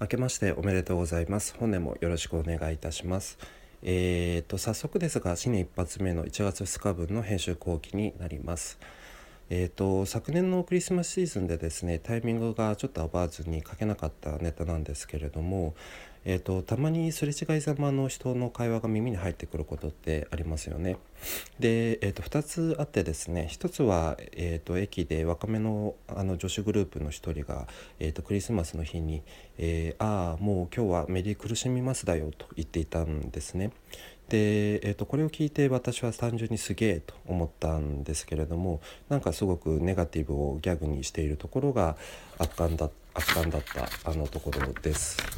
明けましておめでとうございます。本年もよろしくお願いいたします。えーと早速ですが新年一発目の1月2日分の編集後期になります。えーと、昨年のクリスマスシーズンでですねタイミングがちょっと合わずに書けなかったネタなんですけれども、えーと、たまにすれ違いざまの人の会話が耳に入ってくることってありますよね。で、えーと、2つあってですね1つは、えー、と駅で若めのあの女子グループの1人が、えー、とクリスマスの日に「えー、ああもう今日はメリー苦しみますだよ」と言っていたんですね。で、えー、とこれを聞いて私は単純にすげえと思ったんですけれどもなんかすごくネガティブをギャグにしているところが圧巻だ圧巻だったあのところです。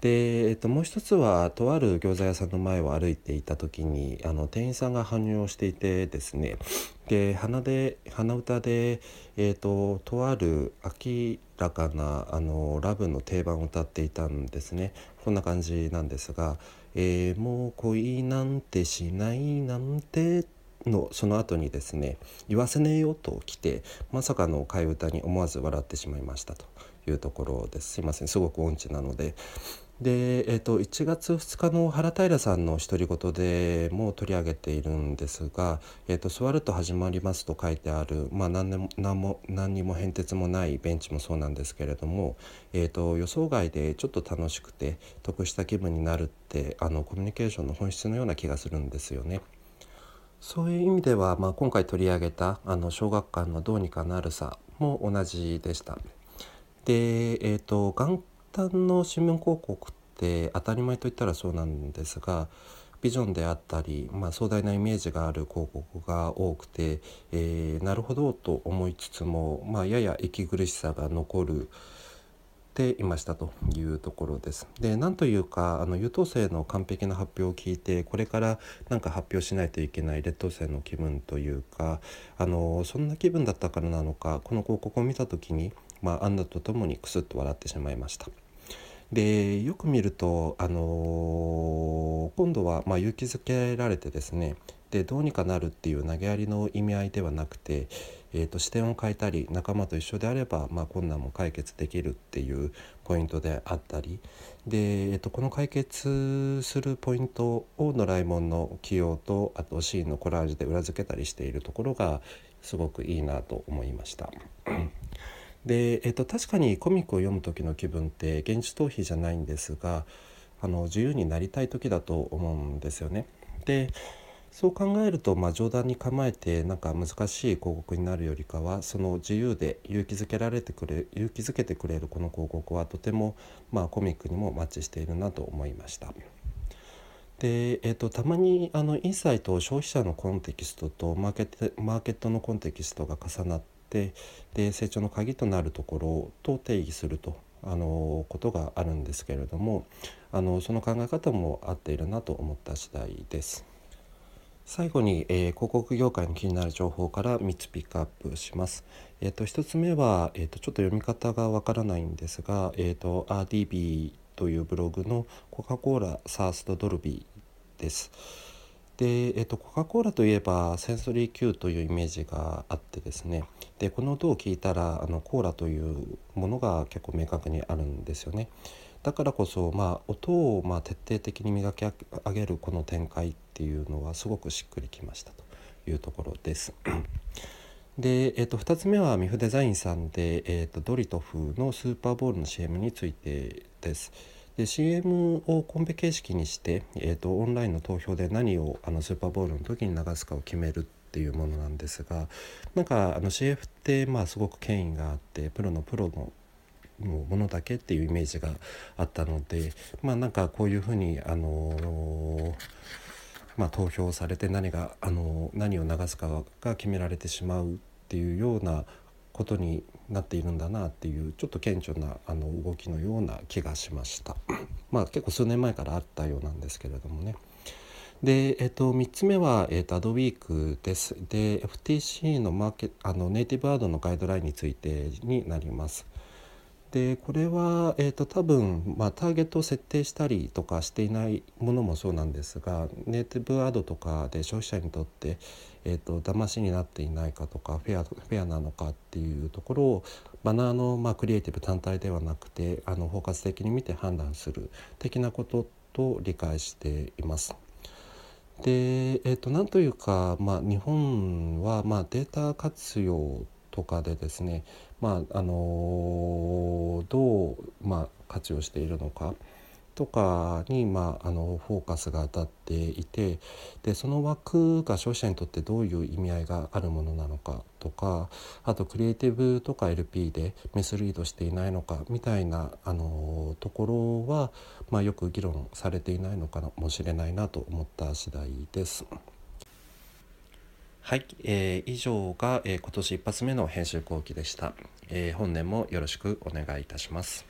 で、えっと、もう一つはとある餃子屋さんの前を歩いていた時にあの店員さんが搬入をしていてですね。で鼻で鼻歌で、えーと、とある明らかなあのラブの定番を歌っていたんですね。こんな感じなんですが「えー、もう恋なんてしないなんて」のその後にですね「言わせねえよ」と来てまさかの替え歌に思わず笑ってしまいましたというところです。すいません。すごく音痴なので。で、えーと、1月2日の原平さんの独り言でも取り上げているんですが「えーと、座ると始まります」と書いてある、まあ、何も何も何にも変哲もないベンチもそうなんですけれども、えーと、予想外でちょっと楽しくて得した気分になるってあのコミュニケーションの本質のような気がするんですよね。そういう意味では、まあ、今回取り上げたあの小学館の「どうにかなるさ」も同じでした。で、えー、と旦の新聞広告って当たり前といったらそうなんですがビジョンであったり、まあ、壮大なイメージがある広告が多くて、えー、なるほどと思いつつも、まあ、やや息苦しさが残るていましたというところです。でなんというかあの優等生の完璧な発表を聞いてこれから何か発表しないといけない劣等生の気分というかあのそんな気分だったからなのかこの広告を見た時に、まあ、アンナと共にクスッと笑ってしまいました。でよく見ると、あの、今度はま勇気づけられてですねでどうにかなるっていう投げやりの意味合いではなくて、えーと、視点を変えたり仲間と一緒であれば、まあ、困難も解決できるっていうポイントであったりで、えーと、この解決するポイントをドラえもんの起用とあとシーンのコラージュで裏付けたりしているところがすごくいいなと思いました。で、えっと、確かにコミックを読む時の気分って現実逃避じゃないんですがあの自由になりたい時だと思うんですよね。でそう考えると、まあ、冗談に構えてなんか難しい広告になるよりかはその自由で勇気づけられてくれ勇気づけてくれるこの広告はとても、まあ、コミックにもマッチしているなと思いました。でえーと、たまにあのインサイト消費者のコンテキストとマーケットマーケットのコンテキストが重なってで成長の鍵となるところと定義するとあのことがあるんですけれどもあのその考え方も合っているなと思った次第です。最後に、えー、広告業界の気になる情報から3つピックアップします。えーと、1つ目は、えーと、ちょっと読み方がわからないんですが、えーと、RDB というブログのコカ・コーラサーストドルビーです。で、えー、とコカ・コーラといえばセンソリー Q というイメージがあってですねでこの音を聞いたらあのコーラというものが結構明確にあるんですよね。だからこそ、まあ、音をまあ徹底的に磨き上げるこの展開っていうのはすごくしっくりきましたというところです。で、えー、と2つ目はミフデザインさんで、えー、とドリトフのスーパーボールの CM についてです。で CM をコンペ形式にして、えーと、オンラインの投票で何をあのスーパーボールの時に流すかを決めるっていうものなんですがなんかあの CF ってまあすごく権威があってプロのプロのものだけっていうイメージがあったのでまあなんかこういうふうにあのまあ、投票されて何があの何を流すかが決められてしまうっていうようなことになっているんだなっていうちょっと顕著なあの動きのような気がしました まあ結構数年前からあったようなんですけれどもねで、えっと、3つ目は、えっと、アドウィークです。で、FTC のマーケあのネイティブアードのガイドラインについてになります。でこれは、えーと、多分、まあ、ターゲットを設定したりとかしていないものもそうなんですがネイティブアドとかで消費者にとって、えーと、騙しになっていないかとかフェアフェアなのかっていうところをバナーの、まあ、クリエイティブ単体ではなくてあの包括的に見て判断する的なことと理解しています。で、えーと、なんというか、まあ、日本は、まあ、データ活用とかでですね、まああのどう、まあ、活用しているのかとかに、まあ、あのフォーカスが当たっていてでその枠が消費者にとってどういう意味合いがあるものなのかとかあとクリエイティブとか LP でミスリードしていないのかみたいなあのところは、まあ、よく議論されていないのかもしれないなと思った次第です。はい、えー、以上が、えー、今年一発目の編集後期でした、えー、本年もよろしくお願いいたします。